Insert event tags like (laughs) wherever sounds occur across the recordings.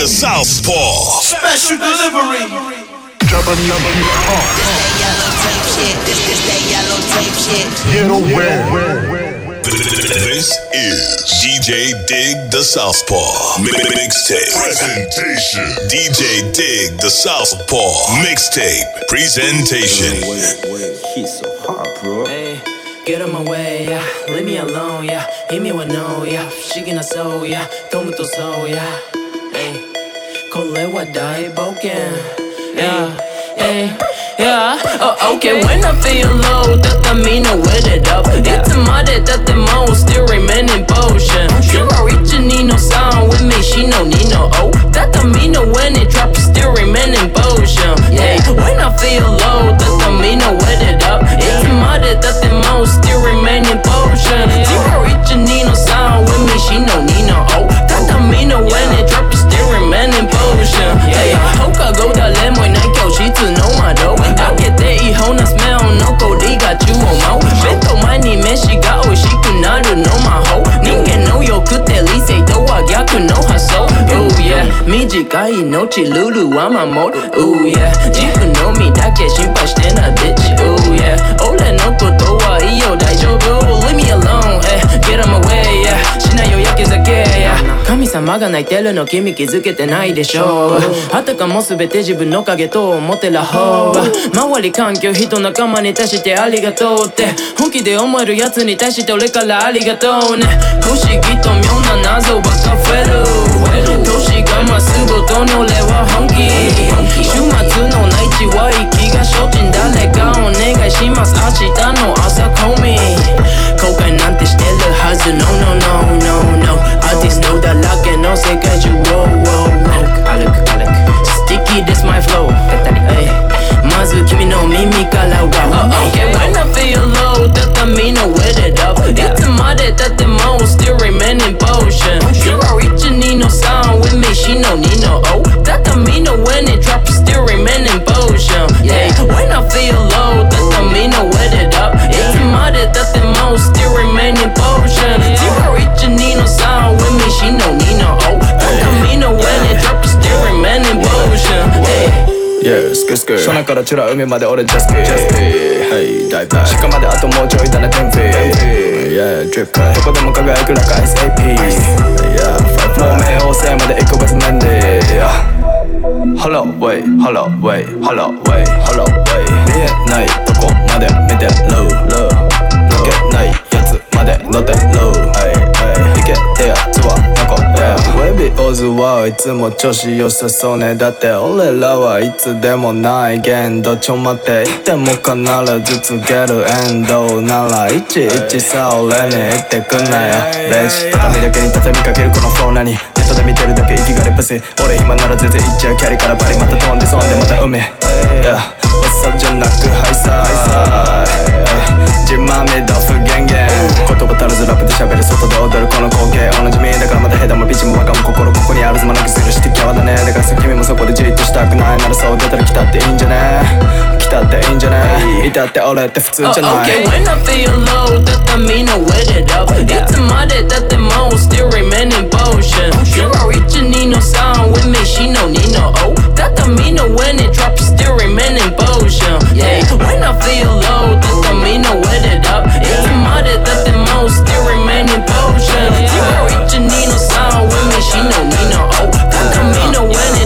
DJ the Southpaw. Special delivery. Yellow tape shit. This is that yellow tape shit. Get away. This is DJ Dig the Southpaw. Mixtape. Presentation. DJ Dig the Southpaw. Mixtape. Presentation. He's so hot, bro. Hey, get on my way, yeah. Leave me alone, yeah. Hit me with no, yeah. Shaking a soul, yeah. Tomo to soul, yeah. Hey, kole wa dai boken, yeah. Hey, yeah. Oh, okay. When I feel low, that I mean I wet it up. It's a mother that the most still remain in potion. You originally no sound with me, she no need no oh. That I mean when it drop, still remain in potion. Yeah. When I feel low, that I mean I wet it up. It's a mother that the most still remain in potion. You originally no sound with me, she no need no oh. That I mean when it drop, Yeah. 他が go だレモンない教室の窓開けていい方なスメル残りが中を舞うベッド前に飯が美味しくなるの魔法人間の欲って理性とは逆の発想 Oh yeah 短い命ルールは守る Oh yeah 自分の身だけ心配してない bitch Oh yeah 俺のことはいいよ大丈夫 Leave me alone、eh, Get on my way、yeah、しないよ、様が泣いてるの君気づけてないでしょう。あたかも全て自分の影と思ってらほう。周り環境人仲間に対してありがとうって。本気で思えるやつに対して俺からありがとうね。不思議と妙な謎ばっか増える。年が増すごとに俺は本気。週末の内地は息が精進誰かお願いします。明日の朝コミ後悔なんてしてるはず。No no no no no アーティストだらけの世界中 Wow wow wow Sticky this my flow hey まず君の耳から Wow Okay when I feel low だったみんな with it up いつまでたっても still remain in potion You originally no sound with me she no need no oh だったみんな when it drop still remain in potion Yeah when I feel クスクソナからチュラ海まで俺ジャスピージャスピーはい大体鹿まであともうちょいだねテンピー Yeah, ドリップどこでも輝くラカイス AP Yeah, もう冥王星まで行く別面で Hello, way, hello, way, hello, way, hello, way 見えないとこまで見てる抜けないやつまで乗ってるはいけてやつはウェビオズはいつも調子良さそうね。だって俺らはいつでもない限度ちょ待っていても必ず告げるエンド。ならいちいちさ俺に言ってくんなよ。ベーシ畳だけに畳みかけるこのフロー何ネットで見てるだけ息がレパス俺今なら全然いっちゃうキャリからバリまた飛んでそんでまた海。Yeah おっさじゃなくハイサイ足らずラップで喋る外で踊るこの光景おなじみだからまたヘダもビチもバカも心ここにあるずまなくするしてきゃわだねだからさ君もそこでじっとしたくないならそう出たら来たっていいんじゃね来たっていいんじゃねいたって俺って普通じゃな Oh, い okay, when I feel low, that I mean I wet it up. It's a mother that the most still remain in potion. You originally no sound with me, she no need no oh. That I mean when it drop, still remain in potion. Yeah, when I feel low, that I mean I wet it up. smarter than the most, still remain remaining potion. You reach a Nina song with me, she know me no oh. Come, come, me no winning.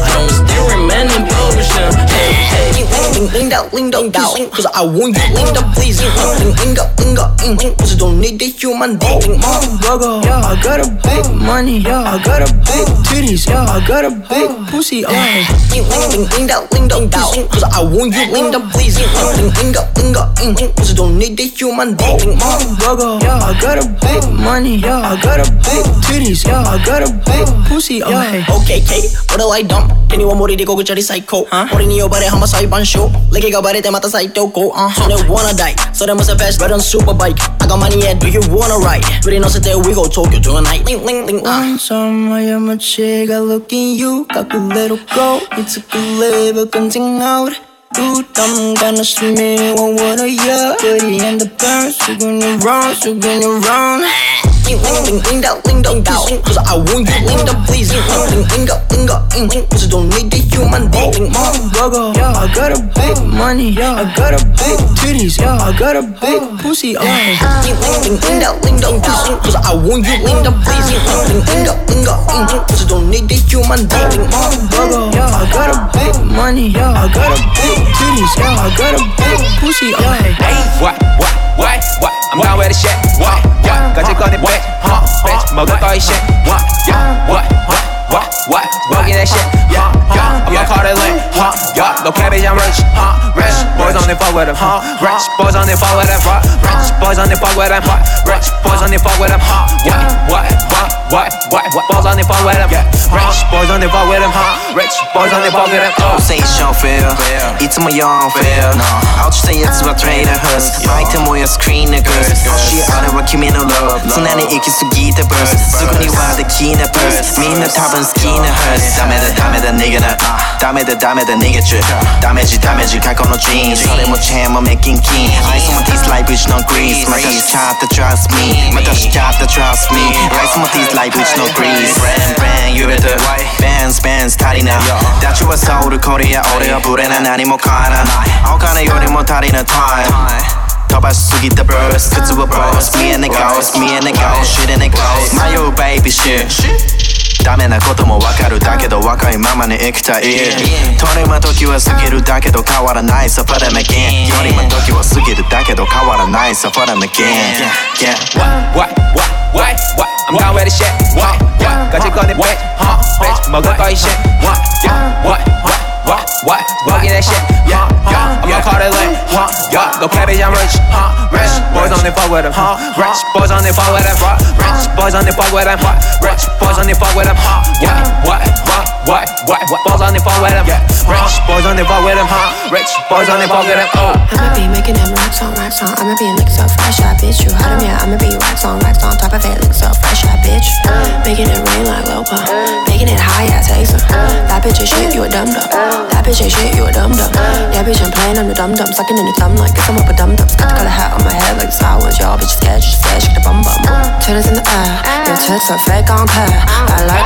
Drop, still remain in potion. Hey, hey. out, lean down, down. Cause I want you, lean down, please. Ling, ling, ling, ling, ling, Cause I don't need the human being. Motherfucker, yeah, I got a big money, yeah, I got a big titties, yeah, I got a big pussy, yeah. Ling, ling, ling, down, ling down, down. Cause I want you, lean down, please. Ling, ling, ling, ling, ling, Cause I don't need the human being. Motherfucker, yeah, I got a big money, yeah, I got a big titties, yeah, I got a big pussy, yeah. Okay, K, what do I dump? 手には森でこぐちゃり最高。俺に呼ばれ浜裁判所。歴がバレてまた再投稿。Uh, それ wanna die。それもさ fast, but on super bike。I got money, yeah, do you wanna ride? 振り乗せて we go Tokyo tonight. Ling, ling, ling, uh. somewhere my chick, I look in you. got a little go, it's a good live, continue out. You dumb gonna see me, what would I yeah? Dirty and the burn, swinging around, swinging around. Ling ling ling down, ling down, down. Cause I want you, ling please. Ling ling ling ling ling. Cause I don't need the human being. Motherfucker, yeah, I got a big money, yeah, I got a big titties, yeah, I got a big pussy. Ling ling ling down, ling down, down. Cause I want you, ling please. Ling ling ling ling ling. Cause I don't need the human being. Motherfucker, yeah, I got a big money, yeah, I got a big titties, yeah, I got a big pussy. Hey, what, what, what, what? I'm down with the shit. What, what? Cause you got it, bitch, huh? Bitch, 먹을 거이 shit. What, yeah, what, what, what, what? Working that shit, yeah, yeah. I'ma call it lit, huh? Yeah, no cabbage, I'm rich, huh? Rich boys on the fuck with them, huh? Rich boys on the fuck with them, huh? Rich boys on the fuck with them, huh? Rich boys on the fuck with them, huh? What, what, what, What, what? Boys on the fuck with them, yeah. Rich boys on the fuck with them, huh? Rich boys on the fuck with them, oh. Say it's your feel いつも4フェア落ちたやつはトレーダーハウス相手もやスクリーンなグース欲しいあれは君の love. 常に行き過ぎたブースすぐにはできなブースみんな多分好きなハウスダメだダメだ逃げなダメだダメだ逃げちゅダメージダメージ過去のジーンそれもチェーンもメッキンキンアイスもディスライブうちのグリースまたしちゃった trust me. またしちゃった trust me. アイスもディスライブうちのグリースブレンブレン you better ベンスベンス足りなダチはソウルコリア俺はブレな何も変わらないお金よりも足りないタイム飛ばしすぎたブース靴はブース見えないゴーダメなこともわかるだけど若いままに生きたいトレマ時は過ぎるだけど変わらないサファラメキントレマ時は過ぎるだけど変わらないサファラメキン Yeah, yeah. What, what, what, what, I'm down with the shit. What, what, got you got it, bitch, huh, bitch, もうごと一緒。What, yeah, what, what. What, what? Working that shit. Yeah, yeah. I'ma call it lit. Huh? Yeah, no cabbage, I'm rich. Huh? Rich boys on the fuck with them. Huh? Rich boys on the fuck with them. Huh? Rich boys on the fuck with them. Huh? Rich boys on the fuck with them. Huh? What, what, what, what, what? What boys on the fuck with them? Yeah. Rich boys on the fuck with them. Huh? Rich boys on the fuck with them. Oh. I'ma be making them racks on racks on. I'ma be licks up fresh, yeah, bitch. You heard him, yeah. I'ma be racks on racks on top of it, licks up fresh, yeah, bitch. Making it rain like Lil Pump. Making it high, yeah, taste it. That bitch ain't shit, you a dum dum. That bitch ain't shit, you a dum dum. Yeah, bitch, I'm playing, I'm the dum dum. Sucking in the thumb like guess I'm up a dum dum. Got the color hat on my head like the ones. Y'all bitches scared, she scared, shake the bum bum. Titties in the air, your tits are fake on pair.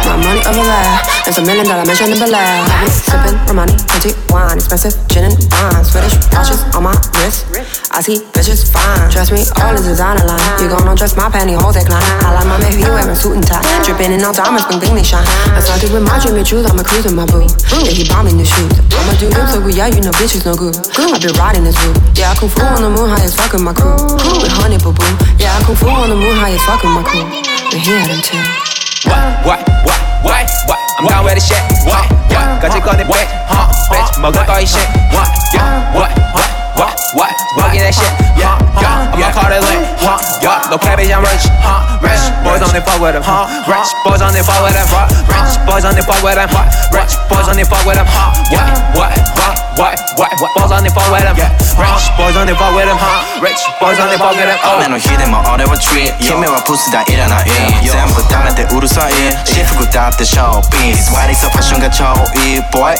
My money over there. It's a million dollar mansion in Bel Air. I'm sipping uh-huh. Romani, plenty wine, expensive gin and wine. Swedish watches on my wrist. I see bitches fine. Trust me, all is designer line. You gon' undress my pantyhose decline. I like my baby wearing suit and tie. Dripping in all diamonds, bling bling they shine. I started with my dream, your truth. I'ma cruise with my boo. Yeah, he bought me new shoes. I'ma do him so good, yeah, you know bitches no good. I been riding this route. Yeah, I kung fu on the moon, high as fuck with my crew. With honey boo boo. Yeah, I kung fu on the moon, high as fuck with my crew. But he had them too. What, what, what, what, what? I'm down with the shit. What, what? Got you got it, bitch, huh? Bitch, 먹을 거이 shit. What, yeah, what, what, What, what? Working that shit. Yeah, yeah. I'ma call it lit. Huh? Yeah, no cabbage, I'm rich. Huh? Rich boys on the fuck with them. Huh? Rich boys on the fuck with them. Huh? Rich boys on the fuck with them. Huh? Rich boys on the fuck with them. Huh? What, what, what, what, what? What boys on the fuck with them? Rich boys on the fuck with them. Huh? Rich boys on the fuck with them. Oh. 雨の日でも俺は treat 君はプスだいらない全部ダメでうるさい私服だってショーピース割りさファッションが超いい boy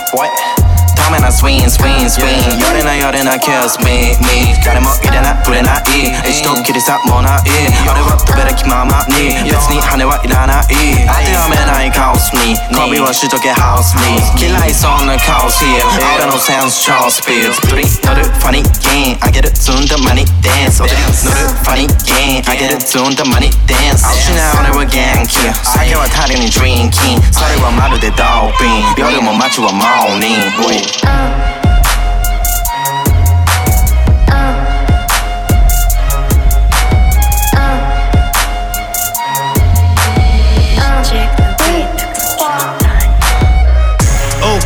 ダメなスウィンスウィンスウィン寄れない寄れない kiss me me. 誰も入れない触れない一度きりさもない俺は飛べる気ままに別に羽はいらない当てはめないカオスに媚びはしとけハウスに嫌いそうなカオス here 俺のセンス超スピード取り乗るファニーゲーンあげる積んだマニダンス乗るファニーゲーンあげる積んだマニダンス失う俺は元気酒は足りに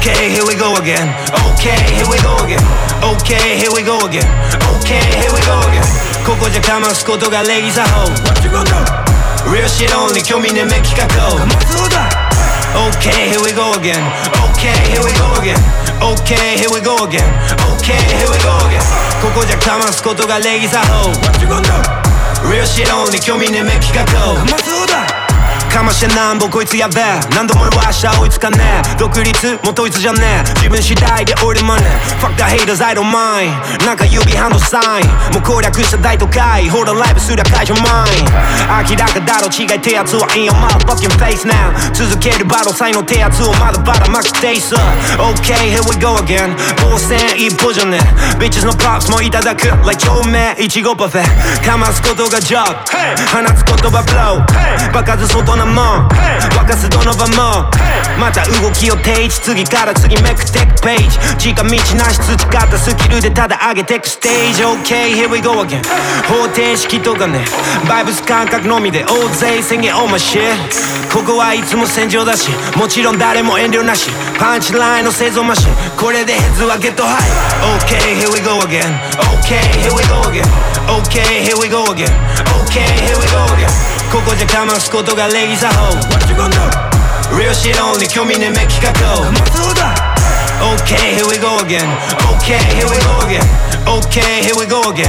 Okay, here we go again. Okay, here we go again. Okay, here we go again. Okay, here we go again. ここじゃかますことが礼儀作法。What you gonna do? Real shit only 興味ねめ企画を。かますだ。Okay, here we go again. Okay, here we go again. Okay, here we go again. Okay, here we go again. ここじゃかますことが礼儀作法 What you gonna do? Real shit only 興味ねめ企画をそうだかましてなんぼこいつやべえ。何度も俺は明日追いつかねえ。独立も統一じゃねえ。自分次第で俺マネ Fuck the haters I don't mind. なんか指ハンドサイン。もう攻略した大都会。ほらライブすりゃ解除マイン。明らかだろ違い手圧は in your motherfucking face now 続けるバトル才能手圧をまだばらまくテイス OK here we go again. 防戦一歩じゃねえ。Bitches の props もいただく。Like 照明。いちごパフェ。かますことが job 放つ言葉 blow 爆発外なも。ん沸かすどの場も。また動きを定位置次から次めくテックページ。近道なし培ったスキルでただ上げてくステージ。OK here we go again 方程式とかね。バイブス感覚のみで大勢宣言。On my shit ここはいつも戦場だし。もちろん誰も遠慮なし。パンチラインの製造マシン。これでヘッズはゲットハイ。OK here we go again OK here we go again OK here we go again OK here we go again ここじゃかますことが礼儀作法 What you gonna do? Real shit only 興味ねめ企画をそうだ Okay, here we go again. Okay, here we go again. Okay, here we go again.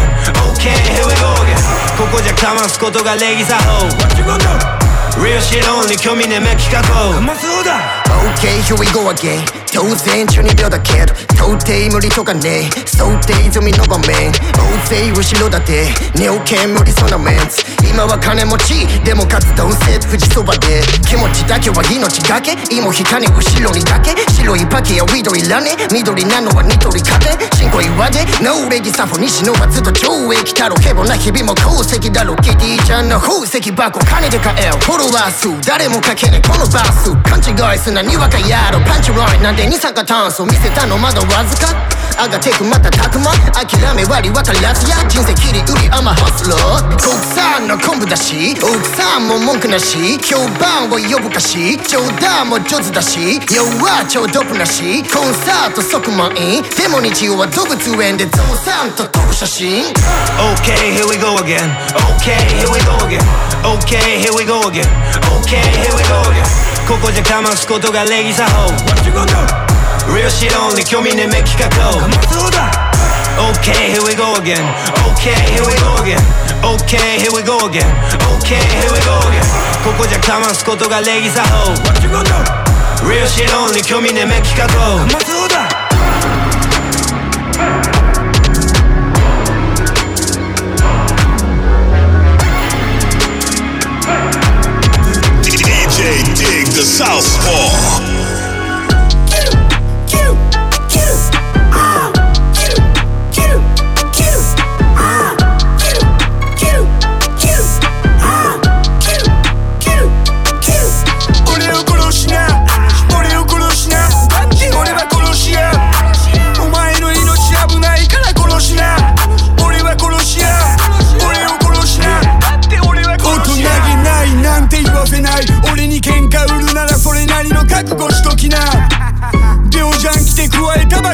Okay, here we go again. ここじゃかますことが礼儀作法 What you gonna do? Real shit only 興味ねめ企画をそうだ Okay, here we go again 当然12秒だけど 到底無理とかね想定済みの場面大勢後ろだって寝起き無理そうなメンツ今は金持ちでも活動せ富士そばで気持ちだけは命がけ芋引かね後ろにだけ白いパケや緑らね緑なのはニトリ風新恋岩でノーレギサフォ西野はずっと懲役太郎ヘボな日々も功績だろキティちゃんの宝石箱金で買えよフォロワー数誰もかけねこのバース勘違いすなにわかやろパンチラインなんで二酸化炭素見せたのまだわずか。上がってくまたたくま。諦め割り分からずや。人生切り売りアマハスロー。国産の昆布だし。奥さんも文句なし。評判を呼ぶかし。冗談も上手だし。弱超ドップなし。コンサート即満員。でも日曜は動物園でゾウさんと撮る写真。Okay, here we go again. Okay, here we go again. Okay, here we go again. Okay, here we go again. ここじゃかますことが礼儀作法 What you gonna do? Real shit only 興味ねめ企画 Okay, here we go again. Okay, here we go again. Okay, here we go again. Okay, here we go again. ここじゃかますことが礼儀作法 What you gonna do? Real shit only 興味ねめ企画を the Southpaw. や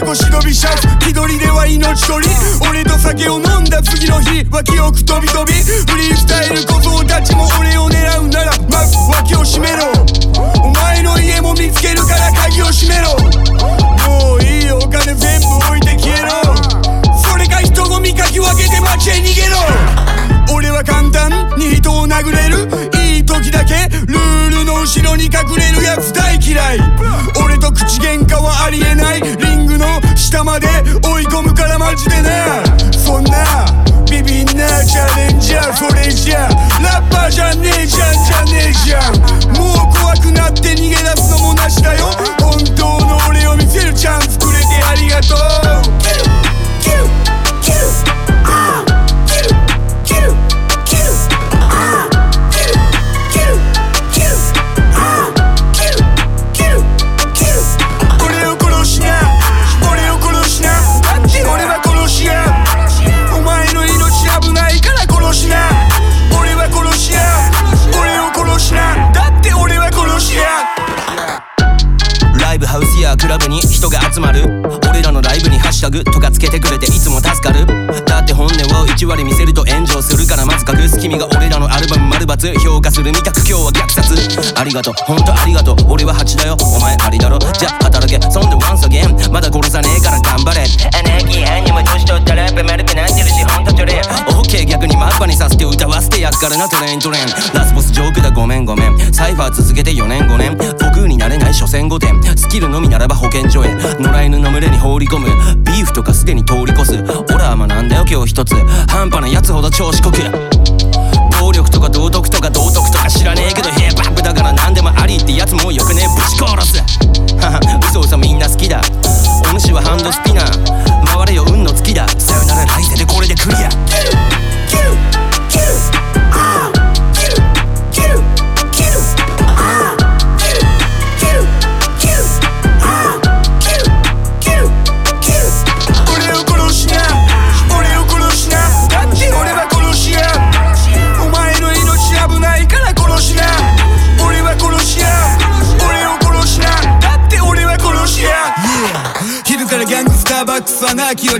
忍びシャツ。緑では命取り。俺と酒を飲んだ次の日は記憶飛び飛び。フリースタイル小僧たちも俺を狙うならまず脇を閉めろ。お前の家も見つけるから鍵を閉めろ。もういいお金全部置いて消えろ。それか人混みかき分けて街へ逃げろ。俺は簡単に人を殴れる。いい時だけルールの後ろに隠れるやつ大嫌い。俺と口喧嘩はありえない。下まで追い込むからマジでなそんなビビんなチャレンジャーそれじゃラッパーじゃねえじゃんじゃねえじゃん。もう怖くなって逃げ出すのもなしだよ。本当の俺を見せるチャンスくれてありがとう。まる。俺らのライブにハッシュタグとかつけてくれていつも助かる。だって本音を1割見せると炎上するからまず隠す君が俺らのアルバム丸抜評価する。味覚今日は虐殺。ありがとう。ほんとありがとう。俺は8だよ。お前ありだろ。じゃあ働け。そんで once again まだ殺さねえから頑張れ。エネルギー変にも年取ったらやっぱ丸くなってる。マッパにさせて歌わせてやっからなトレイントレイン。ラスボスジョークだごめんごめん。サイファー続けて4年5年。僕になれない所詮5点スキルのみならば保健所へ。野良犬の群れに放り込む。ビーフとかすでに通り越す。俺は学んだよ今日一つ。半端なやつほど調子こく。暴力とか道徳とか道徳とか知らねえけどヒップホップだから何でもありってやつもうよくねえ。ぶち殺す。は (laughs) は嘘嘘みんな好きだ。お主はハンドスピナー回れよ運の月だ。さよなら来世でこれでクリア。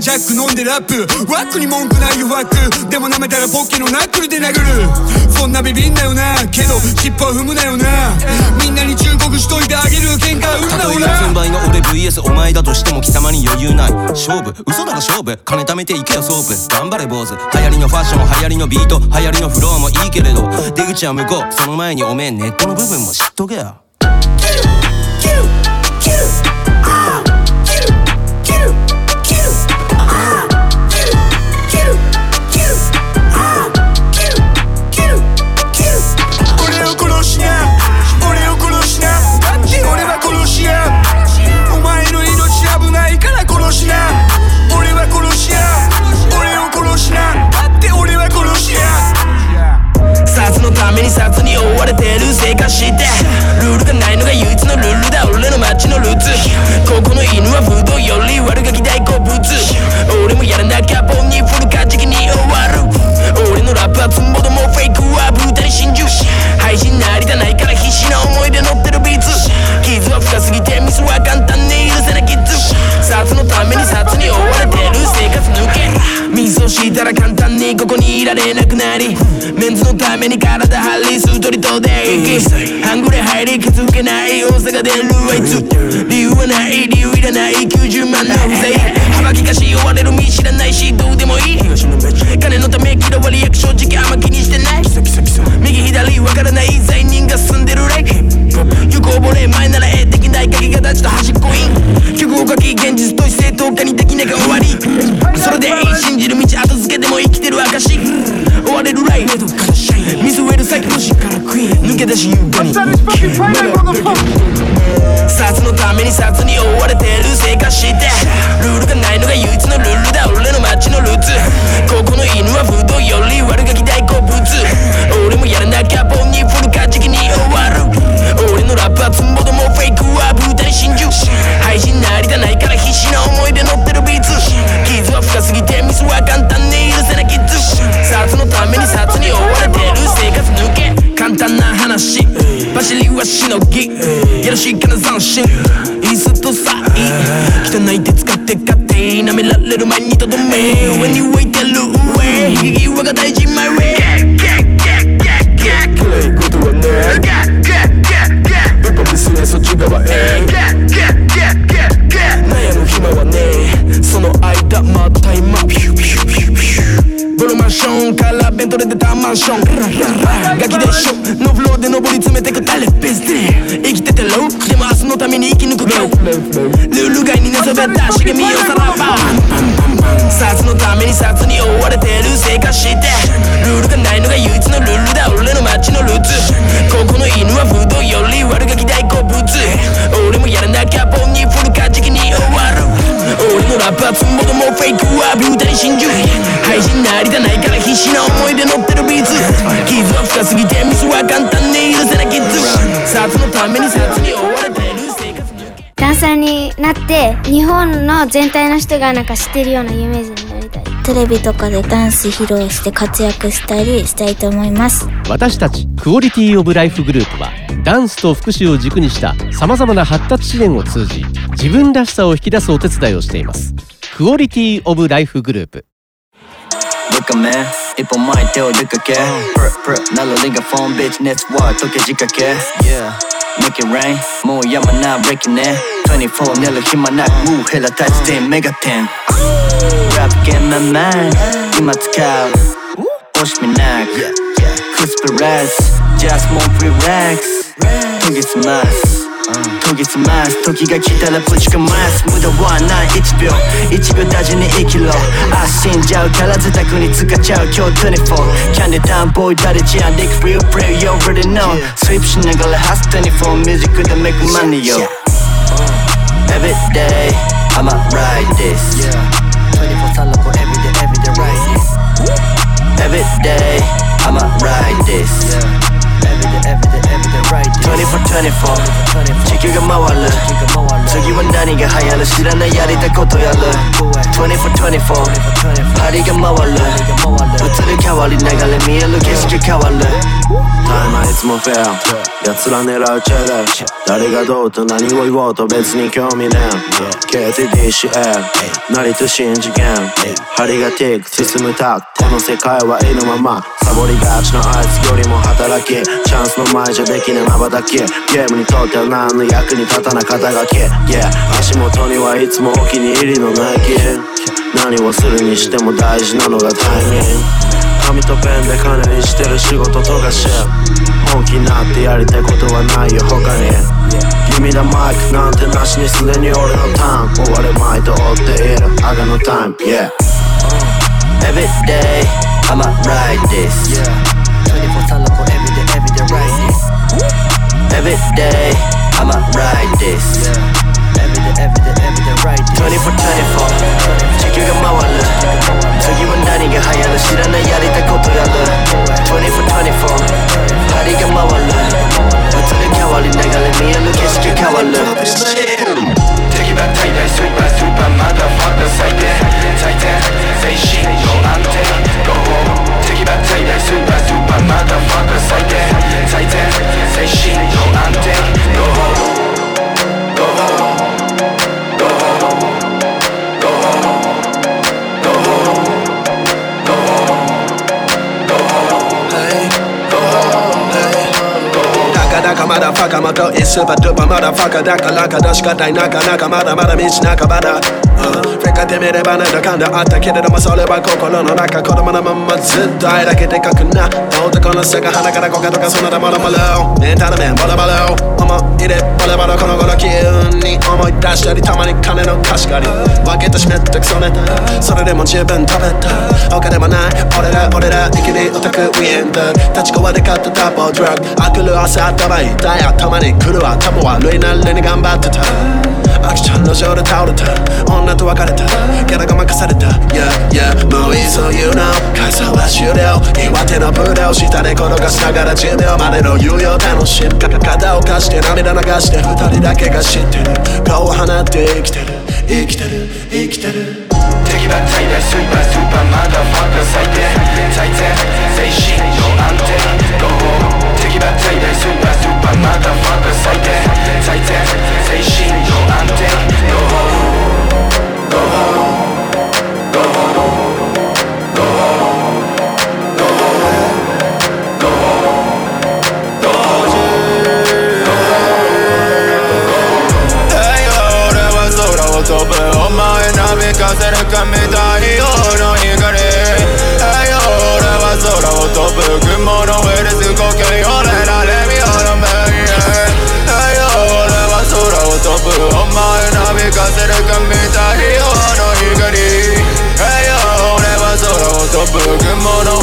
ジャック飲んでラップ。ワックに文句ないよワックでも舐めたらポッケのナックルで殴る。そんなビビんなよな。けど尻尾は踏むなよな。みんなに忠告しといてあげる。喧嘩売るなたとえよな4000倍の俺 VS お前だとしても貴様に余裕ない。勝負。嘘だろ勝負。金貯めていけよソープ。頑張れ坊主。流行りのファッション流行りのビート。流行りのフローもいいけれど。出口は向こう。その前におめえネットの部分も知っとけよ。れてる生活してルールがないのが唯一のルールだ。俺の街のルーツ。ここの犬は不動より悪ガキ大好物。俺もやらなきゃ本にフルカジキに終わる。俺のラップはつんぼどもフェイクはブータに真珠配信なりたないから必死な思い出乗ってるビーツ。傷は深すぎてミスは簡単に許せないキッズ。札のために札に追われてる生活。スをしたら簡単にここにいられなくなりメンズのために体張りスートリとで行き半グレ入り気づけない大阪でルーあいつ理由はない理由いらない90万の不正幅利かし追われる身知らないしどうでもいい金のため嫌われ役正直あんま気にしてない右左わからない罪人が住んでるレイ行これ前ならえできない鍵が立ちと端っこイン全体の人がなんか知ってるような有名人になりたい。テレビとかでダンス披露して活躍したりしたいと思います。私たちクオリティオブライフグループはダンスと福祉を軸にしたさまざまな発達支援を通じ自分らしさを引き出すお手伝いをしています。クオリティオブライフグループ。一本前手を出かけ。Pr pr ならリンガフォンビッチ熱は溶け仕掛け Yeah. Make it rain もうやまなブレーキね24寝る暇なく Move ヘラタッチ10メガテン Rap game my mind 今使う押しみなく Crispy rice Just more relax. 研ぎ澄ます研ぎ澄ます時が来たらぶちかます無駄はない1秒1秒大事に生きろあ死んじゃうから自宅に使っちゃう今日24キャンディダウンボーイ誰じゃん Dick real brave you already know. スイープしながらハス24ミュージックで make money yo every day. I'ma ride this. Yeah, 24 time local every day, every day, ride this. Every day, I'ma ride this. Yeah. Day every day every day ride this 24-24地球が回る次は何が流行る知らないやりたいことやる24-24針が回る移り変わり流れ見える景色変わるタイムはいつもフェア奴ら狙うチェレ誰がどうと何を言おうと別に興味ねえ KTDCL 成と新次元針がティック進むタこの世界は意のままサボりがちのあいつよりも働きチャンスの前じゃできねまばたき。ゲームにとっては何の役に立たな肩書き。Yeah 足元にはいつもお気に入りのナイキ何をするにしても大事なのがタイミング。紙とペンで金にしてる仕事とかし。本気になってやりたいことはないよ他に。Give me the mic なんてなしにすでに俺のターン。終わる前と追っている。I got no time yeah Every day I'ma ride this 24 Every day I'ma ride this. Every day every day every day ride this 24-24地球が回る次は何が流行る知らないやりたいことやる24-24針が回る移り変わり流れ見える景色変わる敵は大大スーパースーパーマダファッカー最低最低精神の安定 Go home. 敵は大大スーパースーパーマダファッカー最低最低精神の安定 Go home Go home Go home Go home Go home Go home Go home Hey Go home Hey だかだかまだファカまとイスパドゥパまだファカだからかどしかたいなかなかまだまだ道半ばだフェカてみればなん。だかん。だあったけれどもそれは心の中子供のままずっと愛だけでかくな男の背が鼻からコカとかそのだものもろメンタル面ボロボロ思い出ボロボロこの頃急に思い出したりたまに金の貸し借り分けてしめってクソネタそれでも十分食べた他でもない俺ら俺ら生きりオタクウィンド立ちこわで買ったタッポドラッグあくる朝頭痛い頭に来る頭悪いなりに頑張ってたアクションの上で倒れた。女と別れた。ギャラが任された。Yeah yeah. もういいぞ You know 解散は終了。岩手のブレを下で転がしながら10秒までの猶予楽しむ。肩を貸して涙流して二人だけが知ってる。顔を放って生きてる。生きてる。生きてる。敵は最大スーパースーパーマダファッカー最低最低精神の安定。Go home 敵は最大スーパースーパーマダファッカー最低最低精神の安定 Go home Go home Go home Go home Go home Go home Go home 俺は空を飛ぶお前なびかせるかを飛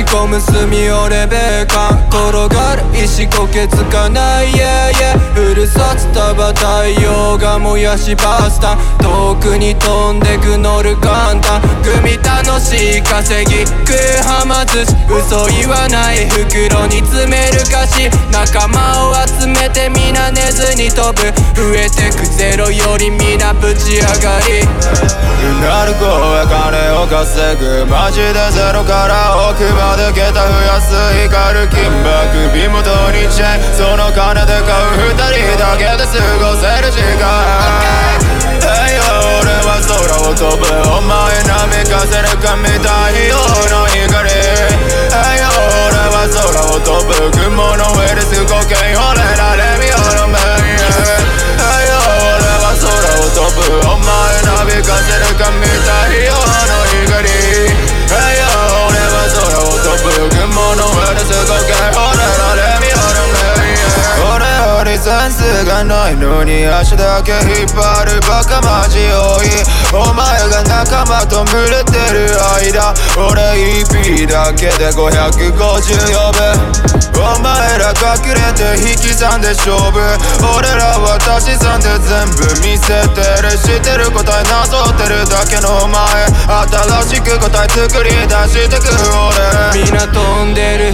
打ち込む墨をレベカン転がる石こけつかない。Yeah yeah. フル札束太陽が燃やしパスタ。遠くに飛んでく乗る簡単。組楽しい稼ぎ。食うはま寿司嘘言わない。袋に詰める菓子仲間を集めて皆寝ずに飛ぶ。増えてくゼロより皆ぶち上がり。うなる声金を稼ぐマジでゼロから奥まで桁増やす光る金箔身元にチェーンその金で買う二人だけで過ごせる時間 Hey yo 俺は空を飛ぶお前波風るかみたいよの光 Hey yo 俺は空を飛ぶ雲の上で過ごけ俺らレミオのメイン Hey yo 俺は空を飛ぶお前ナビかせるかみたいよの光ンスがないのに足だけ引っ張るバカマジ多いお前が仲間と群れてる間俺 EP だけで550呼ぶ。お前ら隠れて引き算で勝負。俺らは足し算で全部見せてる。知ってる答えなぞってるだけのお前。新しく答え作り出してく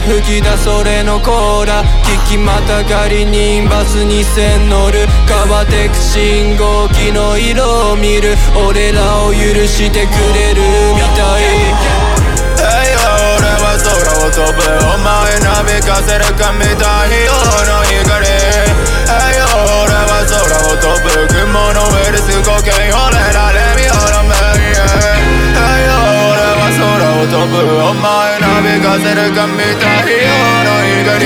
吹き出それのコーラ聞きまたがりにバス2000乗る変わってく信号機の色を見る俺らを許してくれるみたい Hey 俺は空を飛ぶお前ナビかせるかみたいよの光 Hey 俺は空を飛ぶ雲の上空を飛ぶお前ナビかせるかみたいよの光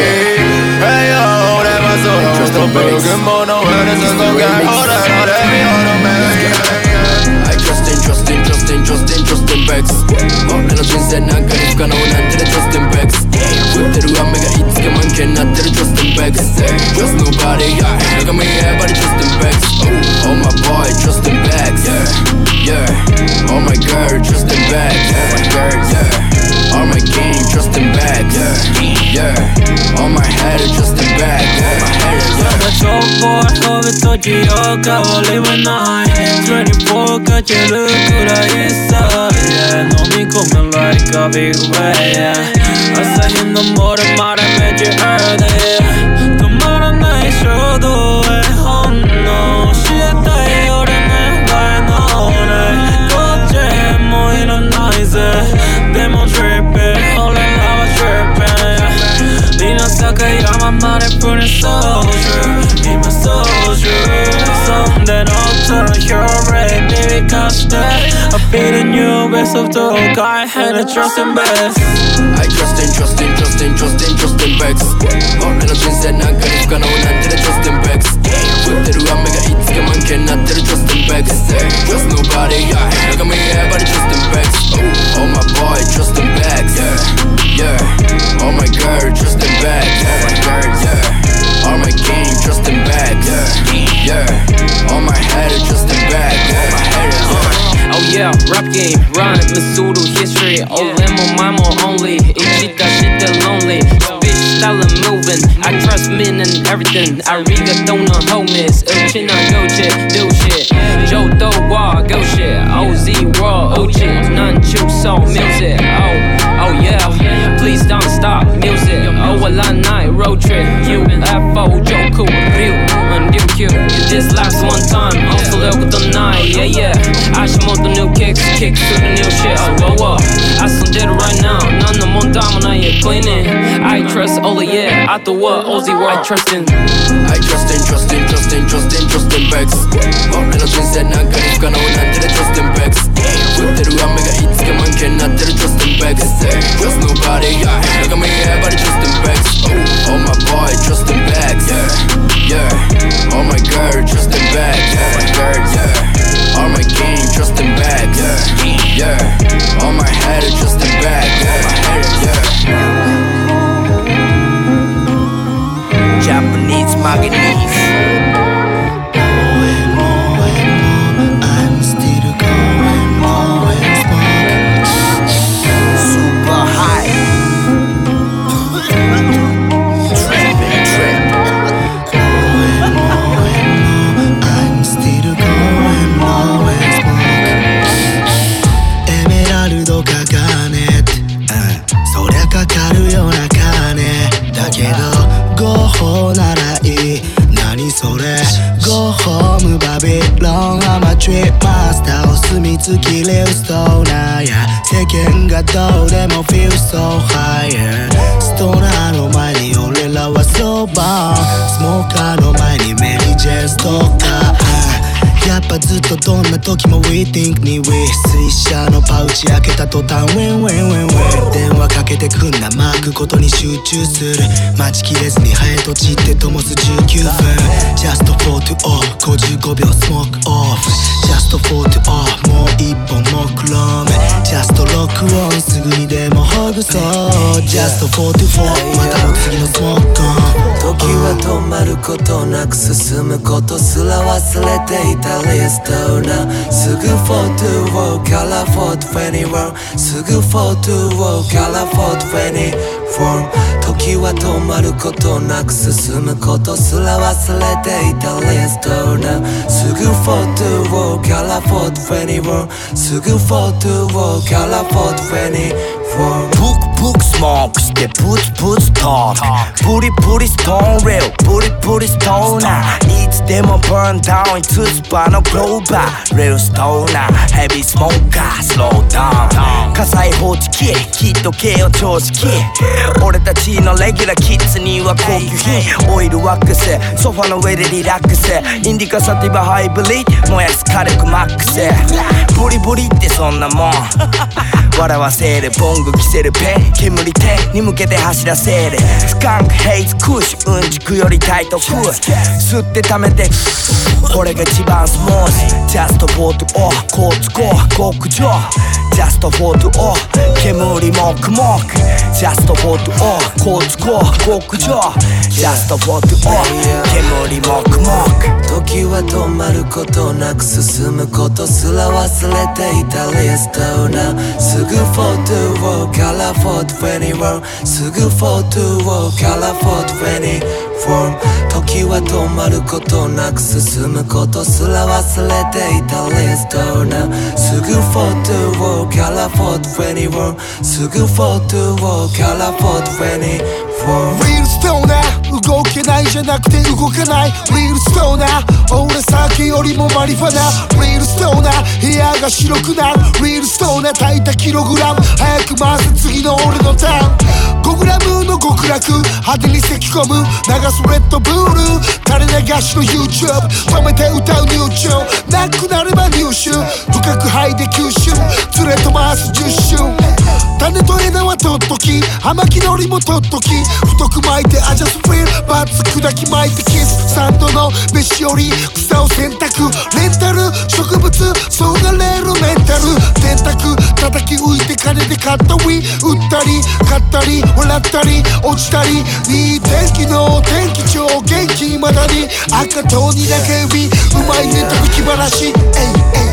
Hey yo 俺は空を飛ぶ雲の上で過ごけ俺らレミオのメイン I trust in, trust in, trust in, trust in, trust in Bex 俺の人生なんかに不可能なんてね Trust in Bex 降ってる雨がいつか満件になってる Trust in Bex Trust nobody, yeah 中身 everybody Trust in Bex Oh my boy, trust in Bex Yeah, yeah Oh my girl, trust in Bex Oh my girl, yeah All my king, trust in Bex Yeah, yeah All my head, trust in Bex All my head, yeah 情報飛ぶ時よ変わりはない24かけるくらいさ、yeah、飲み込む like a big way、yeah、朝日の漏れまでめちゃ で乗ったら You're ready 耳貸して I feel the new best of the guy had a trust and best I trust in, trust in, trust in, trust in, trust in Bex 俺の人生なんかに不可能なんてね Trust in Bex 降ってる雨がいつか満件になってる Trust in Bex Trust nobody, yeah 中身 everybody Trust in Bex Oh my and everything Arigato no homies Uchina go shit, do shit. Jodo wa go shit. OZ world, OG None choose so music. Oh, oh yeah. Please don't stop music. Oh well I night road trip UFO Joku Ryu and Ryukyu This last one time oh, Also look the night Yeah yeah Ashimoto new kicks Kicks to the new shit Oh whoa whoa I still did it right now None の問題もないや cleaning I trust all yeah あとは Ozzy World I trust in I trust in, trust in, trust in, trust in, trust in Bex 俺の人生なんかに不可能なんてね Trust in Bex 降ってる雨がいつか満件になってる Trust in Bex Trust nobody, yeah 中身 everybody Trust in Bex Oh my boy, trust in Bex Yeah, yeah Oh my girl, trust in Bex Oh my girl, yeah All my king, trust in Bex Yeah, yeah All my head, trust in my head, yeah. Japanese manganese きリウストーナーや世間がどうでも feel so higher ストーナーの前に俺らはそばスモーカーの前にメリー・ジェストかやっぱずっとどんな時も We think に We 水車のパウチ開けた途端 Win win win win 電話かけてくんな。マークことに集中する。待ちきれずにハエと散って灯す19分 Just for to off 55秒スモークオフ。Just for to off もう一本もクローム Just ロックオンすぐにでもほぐそう。Just for to fall またも次のスモークオン。時は止まることなく進むことすら忘れていた。リストなすぐ42から421すぐ42から424時は止まることなく進むことすら忘れていたリストなすぐ42から421すぐ42から424ブクスモークしてプツプツトークプリプリストーンレルプリプリストーナーいつでもバーンダウンつつばのグローバーレルストーナーヘビースモーカースローダウン火災報知器きっと慶応常識俺たちのレギュラーキッズには高級品オイルワックスソファの上でリラックスインディカサティバハイブリッ燃やす火力マックスブリブリってそんなもん笑わせるボング着せるペン煙手に向けて走らせるスカンクヘイズクッシュうんちくよりタイトク吸って溜めてこれが一番スモースジャストフォートオフコーツコー極上ジャストフォートオフ煙もくもくジャストフォートオフコーツコー極上ジャストフォートオフ煙もくもく時は止まることなく進むことすら忘れていたリストなすぐフォートを42から421すぐ42から時は止まることなく進むことすら忘れていた。リストなすぐ42から421すぐ42から424リールストーナー動けないじゃなくて動かない。リールストーナー俺酒よりもマリファナ。リールストーナー部屋が白くなる。リールストーナー炊いたキログラム。早く回す次の俺のターン。5グラムの極楽。派手に咳込む。流すレッドブール垂れ流しの YouTube 止めて歌うニューチューンなくなれば入手深く吐いて吸収。連れと回す10周種と枝は取っとき。葉巻のりも取っとき。太く巻いてアジャスフィールバツ砕き巻いてキスサンドの飯より草を選択。レンタル。植物そうなれるメンタル。電卓叩き浮いて金で買ったウィ売ったり買ったり笑ったり落ちたり。いい天気の天元気超元気まだに赤とにだけ指うまいネと吹きばらし。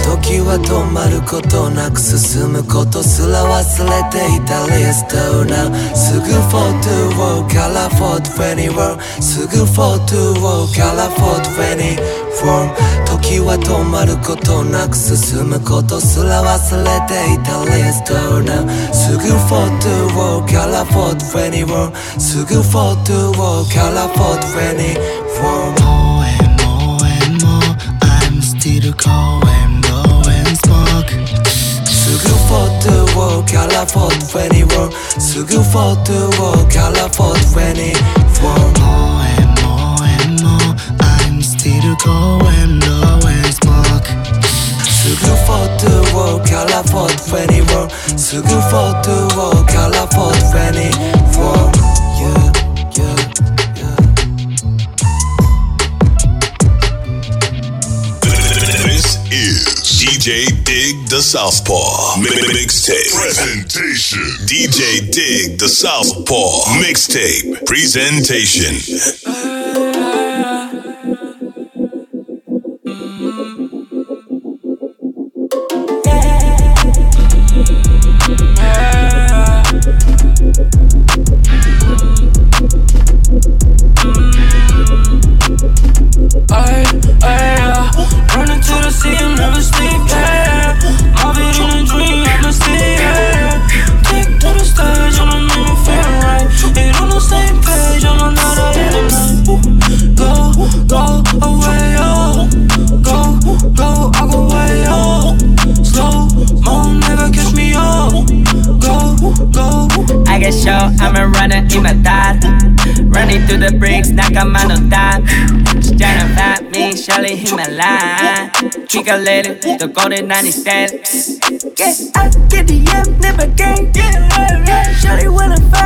時は止まることなく進むことすら忘れていたリストなすぐフォートウォーカラフォートフェニーすぐフォートウォーカラフォートフェニー 424時は止まることなく進むことすら忘れていたリストなすぐ42から421すぐ42から424 More and more and more I'm still going going smoke すぐ42から421すぐ42から424 More I'm still going going smoke すぐ42から421すぐ42から424 Yeah, yeah This is DJ Dig the Southpaw Mi- Mixtape Presentation. DJ Dig the Southpaw Mixtape Presentation. ヤ聞かれるどこで何してる Yeah, I get the yam, never gang. Yeah, yeah, Shawty wanna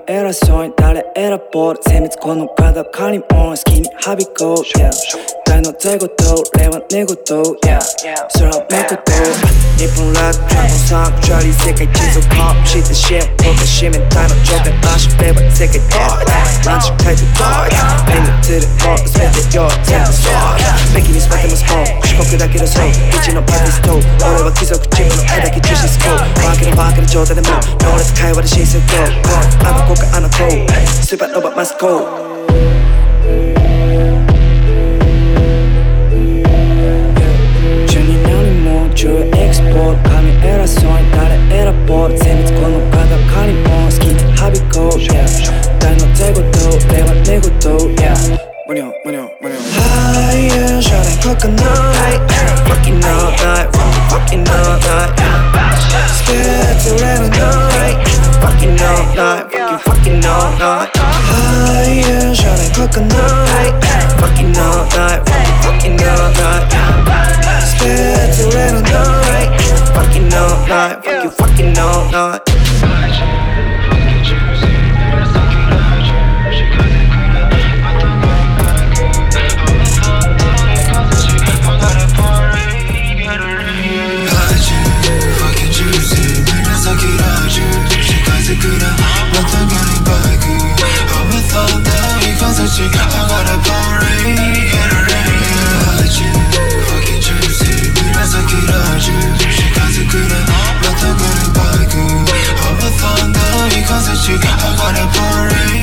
ポート神偉そうに誰選ぼう精密この体借りも好きにはびこう Yeah. 大の在ごと令和寝言 Yeah. 空をめくと日本ラックドラゴンサンクチュアリー世界地図をコピーしてシェフ僕が使命体の状態足れば世界どうランチ書いてどうペンがつるもう全てよ全部そうべきに全てもスポーン四国だけどそう一のパーティスト俺は貴族チームの絵だけ重視スコーバーケのバーケの状態でもノーレス会話で申請 Go あの子かあの子スーパーノバマスコート神偉そうに誰選ぼう精密この体借りも好きはびこう Yeah 大の手ごと令和寝言 Yeah Higher, shawty, fucking all Fucking all night, fucking all night Fucking all night, fucking fucking all night Higher, Fucking all night, fucking all night Fucking all night, fucking fucking all night. 近づくなまたがりバイク I'm a thunder 行かせち I got a party Get ready Fucking juicy 紫ラージュ近づくなまたがりバイク I'm a thunder 行かせち I got a party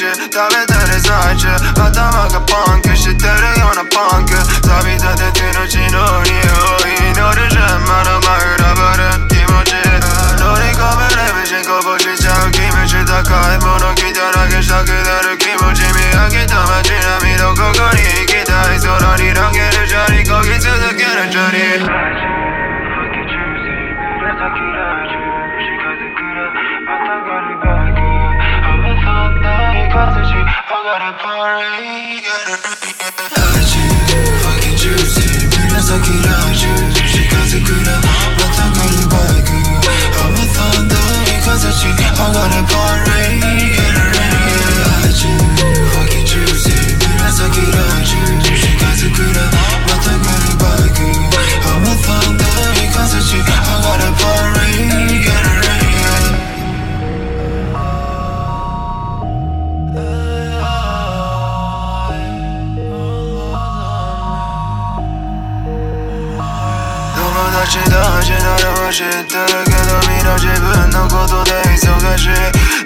behind you 食べてる最中頭がパンクしてるようなパンク錆びたてての血の匂い乗近づってるけどみんな自分のことで忙しい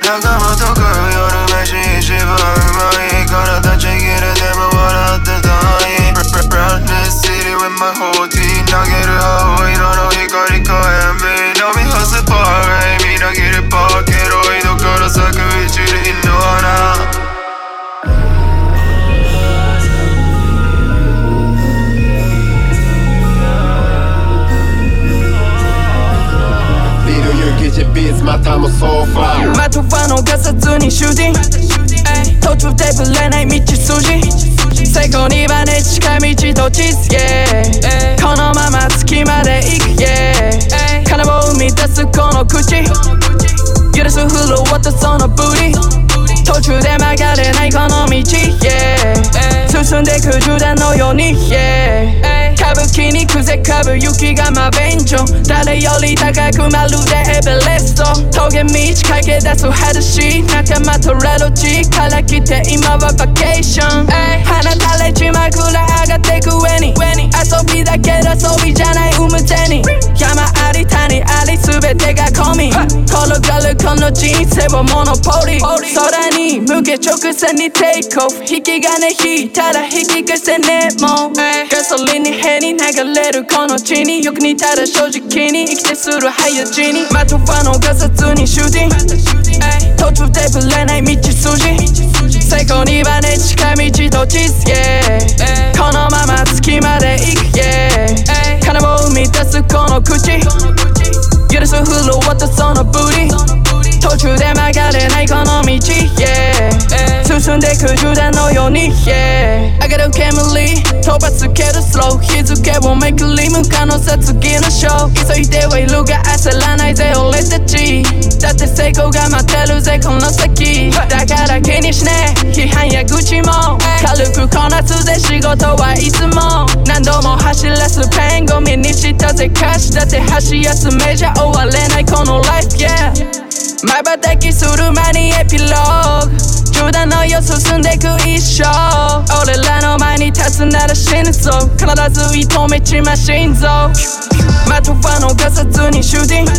仲間と食う夜飯一番うまいから立ち切れても笑ってたい Run this city with my whole team 投げる青色の光火炎瓶飲み干すパーレイみなぎるパーケロイドから咲く一輪ルユキジビーズまたもソファーまとわのがさずにシューティング途中でぶれない道筋成功にはね近道と地図 yeah このまま月まで行く yeah 金を生み出すこの口許すフローとそのブリ途中で曲がれないこの道 yeah. 進んでく銃弾のように yeah 歌舞伎に風かぶ雪がま便所誰より高くまるでエベレスト峠道駆け出す仲間とラロチから来て今はバケーション放たれちまくら上がってく上に遊びだけど遊びじゃない生む銭山あり谷あり全てが込み転がるこの人生をモノポリ空に向け直線にテイクオフ引き金引いたら引き返せねえもんガソリンに変に流れるこの地によく似たら正直に生きてする早死にまとわのがさずにシューティング途中でぶれない道筋成功にはね近道と地図 yeah. このまま月まで行く yeah. 金を生み出すこの口許すフローとそのブリ途中で曲がれないこの道 yeah. 進んでく銃弾のように yeah. 上がる煙飛ばすけどスロー日付をめくり向かのさ次のショー急いではいるが焦らないぜ俺たちだって成功が待ってるぜこの先だから気にしねえ批判や愚痴も軽くこなすぜ仕事はいつも何度も走らすペンゴミにしたぜ歌詞だって箸休めじゃ終われないこのライフ yeah. 瞬きする間にエピローグ。銃弾のよ進んでく一生俺らの前に立つなら死ぬぞ。必ず射止めちま心臓まとわのがさずにシューティング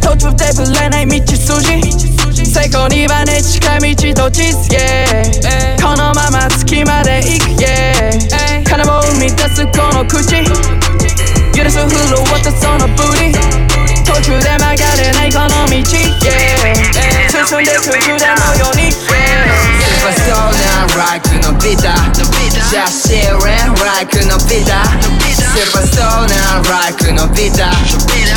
途中でぶれない道筋。成功にはね近道と地図 yeah このまま月まで行く yeah 金を生み出すこの口。許すフローとそのブリ途中で曲がれないこの道 yeah 進んでく銃弾のように yeah スーパーストーナーライクのビタシャシーレンライクのビタスーパーストーナーライクのビタ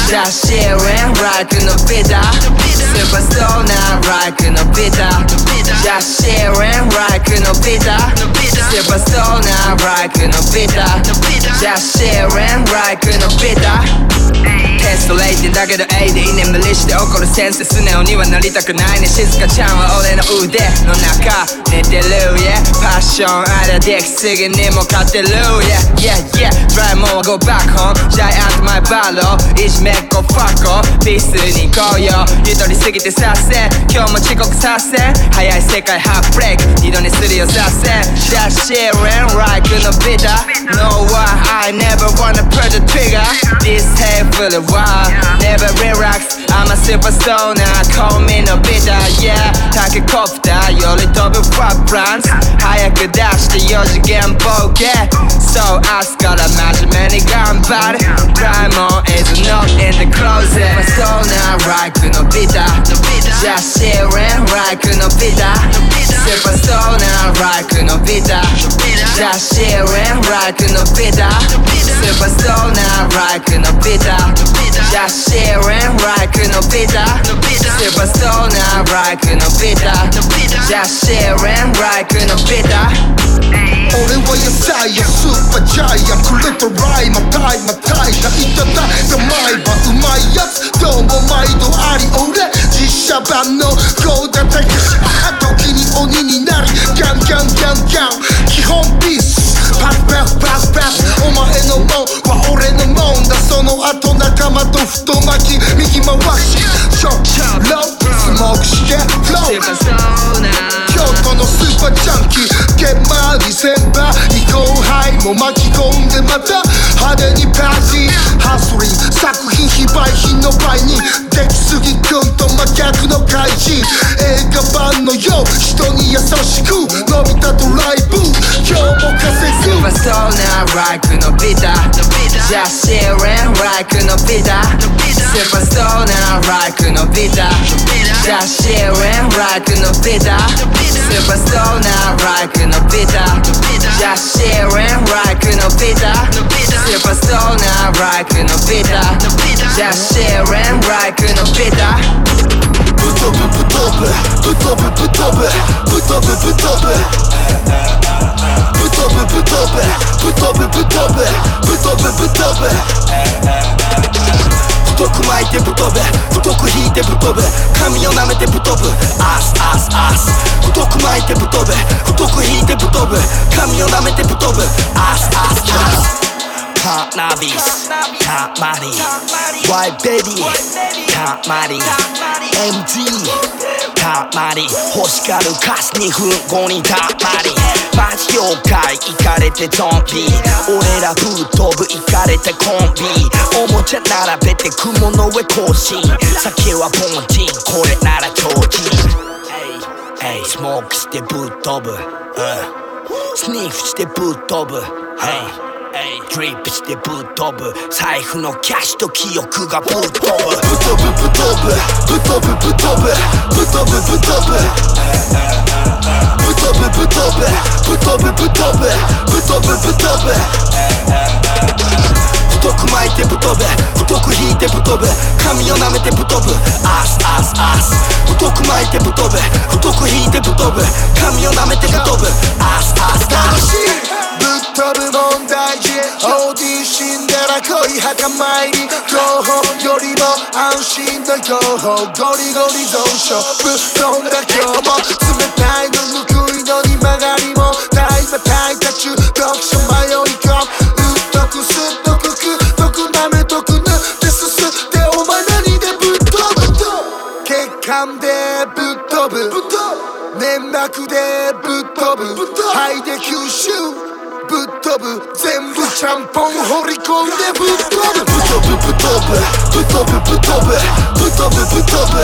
シャシーレンライクのビタスーパーストーナーライクのビタシャシーレンライクのビタスーパーストーナーライクのビタシャシーレンライクのビタテスト0点だけど A で居眠りして怒る先生素直にはなりたくないね静香ちゃんは俺の腕の中寝てる yeah パッションあれできすぎにも勝てる yeah yeah yeah try more go back home. ジャイアントマイバローいじめっ子ファッコピースに行こうよゆとりすぎてさせ今日も遅刻させ早い世界ハーフブレイク二度にするよさせ Just sharing like のビタ No why I never wanna pull the trigger This head full of wild Never relax I'm a superstar now Call me no bitter yeah タケコプターより飛ぶファップランス早く出して4次元ボケ So 明日から真面目に頑張る Diamond is not in the closet My soul now like のビタ Just sharing like のビタ Superstar now like のビタ Just sharing like no bitter Super stoner like no bitter Just sharing like no bitter Super stoner like no bitter Just sharing like no bitter 俺は野菜やスーパージャイアンくれたライマタイマタイがいただいた毎晩うまいやつどうも毎度あり俺実写版のゴーダたけし時に鬼になりギャンギャンギャンギャン基本ピースパクパクパクパクお前のもんは俺のもんだその後仲間と太巻き右回しショッロースモークしてフロー京都のスーパージャンキー現場に先輩移行杯も巻き込んでまた派手にパーティーハスリン作品非売品の倍に出来すぎくんと真逆の怪人 vida. Ya sharing like no vida Superstone and I like no vida Ya sharing like no vida Superstone and I like no vida Ya sharing like no vida Superstone and I like no vida Ya sharing like no vida Butoby, butoby, butoby, butoby, butoby, butoby Butoby, butoby, butoby, butoby, butoby, butoby 太く巻いてぶとべ太く引いてぶとべ髪を舐めてぶとぶアスアスアス太く巻いてぶとべ太く引いてぶとぶ髪を舐めてぶとぶアスアスアスカナビスたまり Why baby? たまり MG たまり欲しがるカス2分後にたまり。マジ妖怪イカれてゾンビ。俺らぶっ飛ぶイカれてコンビ。おもちゃ並べて雲の上更新。酒は凡人。これなら超人。スモークしてぶっ飛ぶ、うん、スニーフしてぶっ飛ぶ、ドリップしてぶっ飛ぶ。財布のキャッシュと記憶がぶっ飛ぶ。ぶっ飛ぶぶっ飛ぶ。ぶっ飛ぶぶっ飛ぶ。ぶっ飛ぶぶっ飛ぶ。ぶっ飛ぶぶっ飛ぶ。ぶっ飛ぶぶっ飛ぶ。ぶっ飛ぶぶっ飛ぶ。太く巻いてぶっ飛ぶ。太く引いてぶっ飛ぶ。髪を舐めてぶっ飛ぶ。アスアスアス。太く巻いてぶっ飛ぶ。太く引いてぶっ飛ぶ。髪を舐めてぶっ飛ぶ。アスアスアス。ぶっ飛ぶ問題児オーディシンデラ恋墓参り。情報よりも安心な情報ゴリゴリ増殖ぶっ飛んだ今日も。冷たいのぬくいのに曲がりも。大馬大多中読書迷い込むうっとくすっとくくとくなめとくぬ。ですすってお前何でぶっ飛ぶ？血管でぶっ飛ぶ。粘膜で bu Zem bu şampon horikonde bu tobe Bu tobe bu tobe Bu tobe bu tobe Bu tobe bu tobe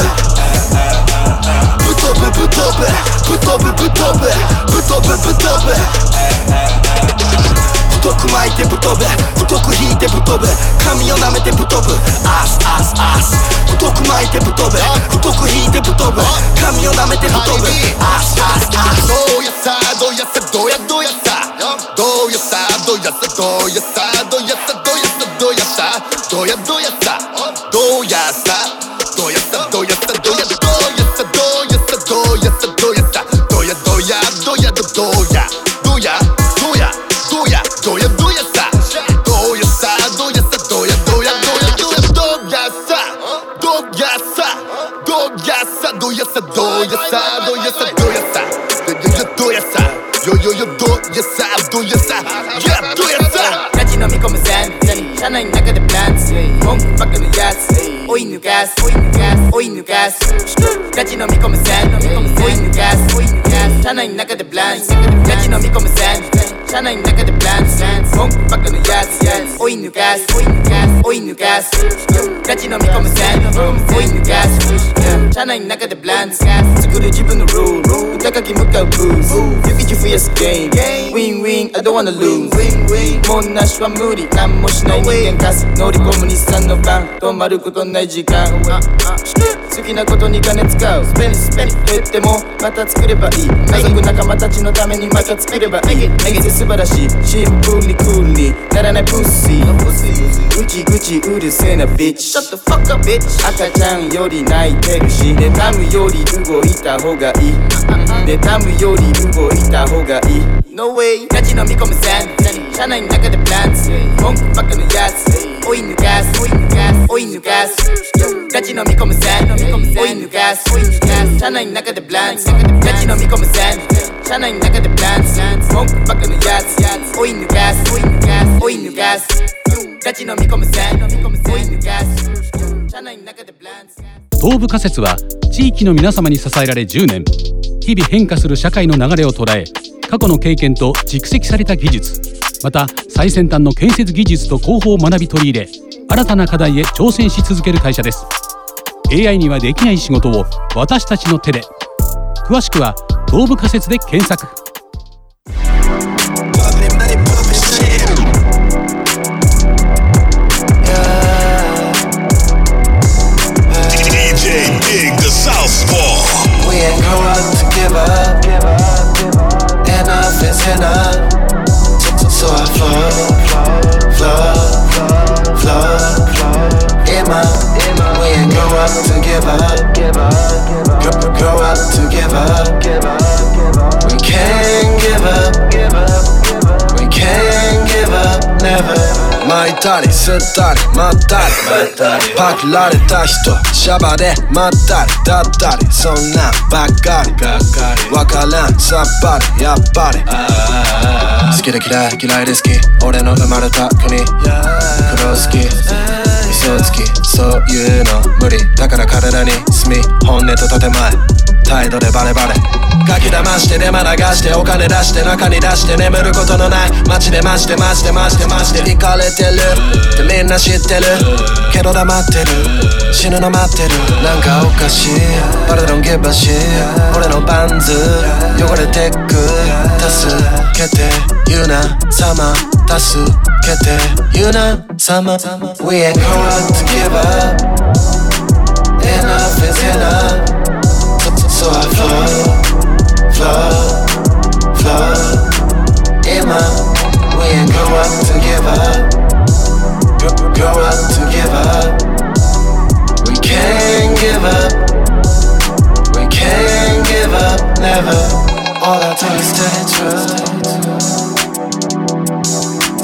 Bu tobe bu tobe Bu tobe bu tobe Bu tobe bu tobe 太く巻いてぶっ飛ぶ太く引いてぶとぶ髪を舐めてぶとぶ。アスアスアス。太く巻いてぶっ飛ぶ太く引いてぶとぶ。髪を舐めてぶとぶ。アスアスアス。どうやさどうやさどうやどうやさどうやさどうやさどうやさどうやさどうやさどうやさどうやどうやさ抜かす追い抜かす追い抜かすラジ飲み込む全追い抜かす追い抜かす車内の中でプランツラジ飲み込む全車 괜찮아 내가 the bad sense 몸꼬 바꾸는 yes yes 오이 뉴 가스 오이 뉴 가스 오이 뉴 가스 까지 너 믿고 면 sense 오이 뉴 가스 rule 부탁하기 못할 booze game win win I don't wanna lose 못나 시와 무리 난 멋이 나 인간 가스 놀이 고문 이상 너방 또 마르고 또내 지갑 好きなことに金使う。スペニスペニ減ってもまた作ればいい。家族仲間たちのためにまた作ればいい。めげて素晴らしい。シンプルにクールに。ならないプッシーぐちぐちうるせえなビッチ Shut the fuck up bitch. 赤ちゃんより泣いてるし妬むより動いた方がいい。妬むより動いた方がいい。No way. ガチ飲み込むサン車内の中でプランツ文句ばっかのやつ追い抜かす追い抜かす追い抜かすガチ飲み込むサン追い抜かす追い抜かす車内の中でブランツガチ飲み込むサン車内の中でブランツ文句ばっかのやつ追い抜かす追い抜かす追い抜かすガチ飲み込むサン追い抜かす車内の中でブランツ東部仮説は地域の皆様に支えられ10年日々変化する社会の流れを捉え過去の経験と蓄積された技術。また最先端の建設技術と広報を学び取り入れ新たな課題へ挑戦し続ける会社です。AI にはできない仕事を私たちの手で。詳しくは東部仮説で検索。Is enough. So I flow, flow, flow. Emma, we ain't grow up to give up. Grow, grow up to give up. We can't give up. We can't give up. Never. 巻いたり吸ったりまったり。パクられた人シャバでまったりだったり。そんなんばっかり。わからん。さっぱり。やっぱり。好きで嫌い嫌いで好き。俺の生まれた国。黒好き。嘘つき。そういうの無理。だから彼らに住み。本音と建前態度でバレバレ。書き騙してデマ流してお金出して中に出して眠ることのない。街でマジでマジでマジでマジで行かれてる。ってみんな知ってる。けど黙ってる。死ぬの待ってる。なんかおかしい But I don't give a shit 俺のパンツ汚れてく。助けて言うな。様。助けて言うな。様。We ain't grow up to give up. Enough is enough. So I flow, flow, flow. Emma, we ain't grow up to give up. Grow, grow up to give up. We can't give up. We can't give up. Never. All I do is stay true.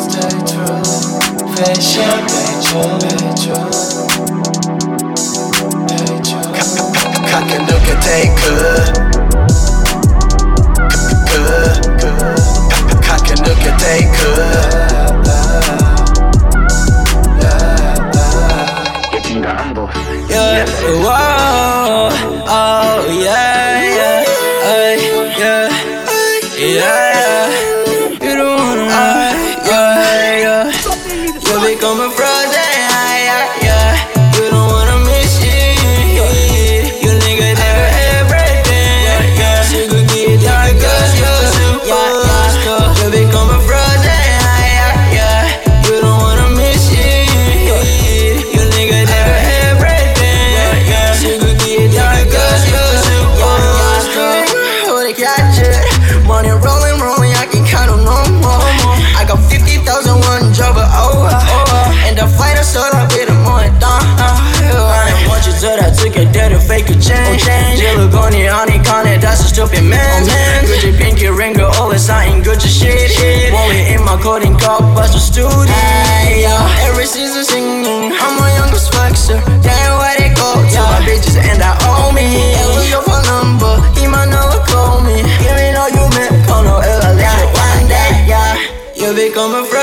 Stay true. Face your picture. 駆け抜けていくくく駆け抜けていく Yeah, whoa, op je mens. Wil Gucci pinky rinken, alles aan sign Gucci shit. Woon je in my coding kop, was zo studie. Hey, yeah. Every season singing, I'm a youngest flexer. Damn, where they go to my bitches and I owe me. Ever your phone number, he might never call me. Give me no you meant, call no L. One day, yeah, you become a friend.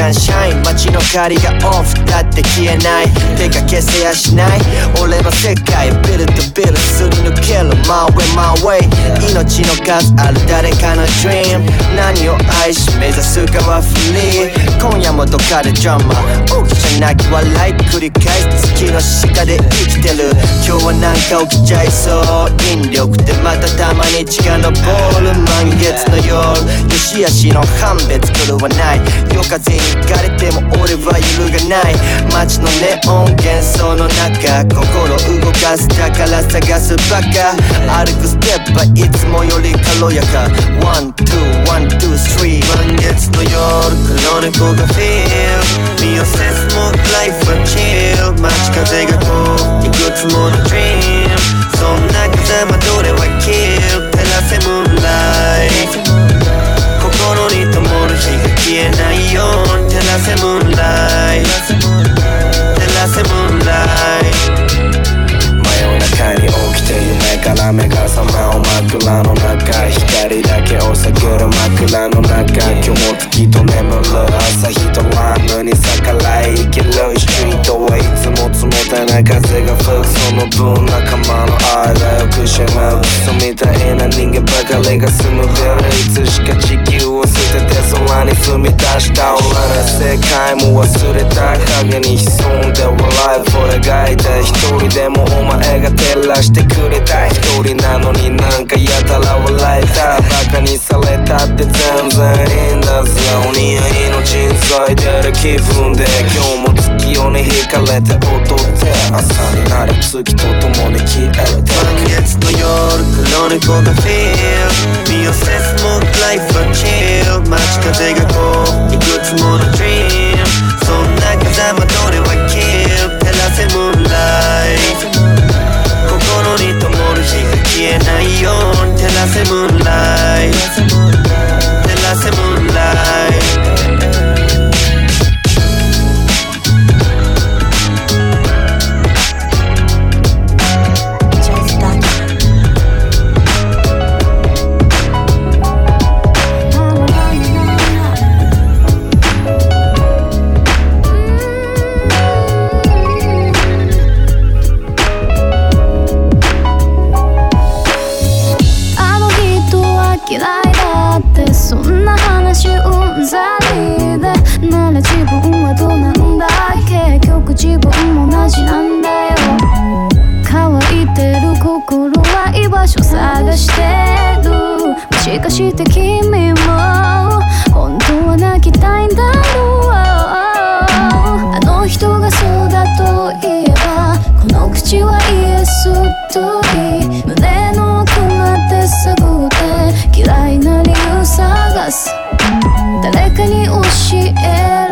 시간 샤 光がオフだって消えない。手が消せやしない。俺の世界ビルとビルすり抜ける My way my way 命の数ある誰かの dream 何を愛し目指すかはフリー。今夜もどっかでドラマ。起きちゃ泣き笑い繰り返す月の下で生きてる。今日はなんか起きちゃいそう。引力でまたたまに血が昇る満月の夜。よし悪しの判別狂わない。夜風に行かれても俺は揺るがない街のネオン幻想の中心動かす宝探すバカ歩くステップはいつもより軽やか。ワンツーワンツースリー満月の夜黒猫がフィール身をセスモークライフはチル街風がこういくつもの dream そんな風間どれは kill 照うに照らせムーンライト照らせムーンライト真夜中。に起きて夢から目が覚まう枕の中。光だけを避ける枕の中。今日も月と眠る朝日とランムに逆らい生きるストリートはいつも冷たいな風が吹くその分仲間の間よくしまうクソみたいな人間ばかりが住むビルいつしか地球をてて空に踏み出した俺ら世界も忘れた影に潜んで笑い俺がいた一人でもお前が照らしてくれた。一人なのになんかやたら笑えたバカにされたって全然いいんだぜ。お似合いの人材出る気分で今日も月夜に惹かれて踊って朝になり月と共に消えて満月の夜黒猫がフィール身をセスモークライフはチル街風がこういくつもの dream そんな風間どれは kill 照らせムーンライト心に灯る日が消えないように照らせムーンライトしかして君も本当は泣きたいんだろう。あの人がそうだと言えばこの口はイエスと言い胸の奥まで探って嫌いな理由探す。誰かに教え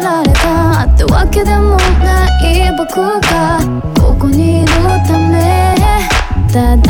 られた。ってわけでもない僕がここにいるためた。だ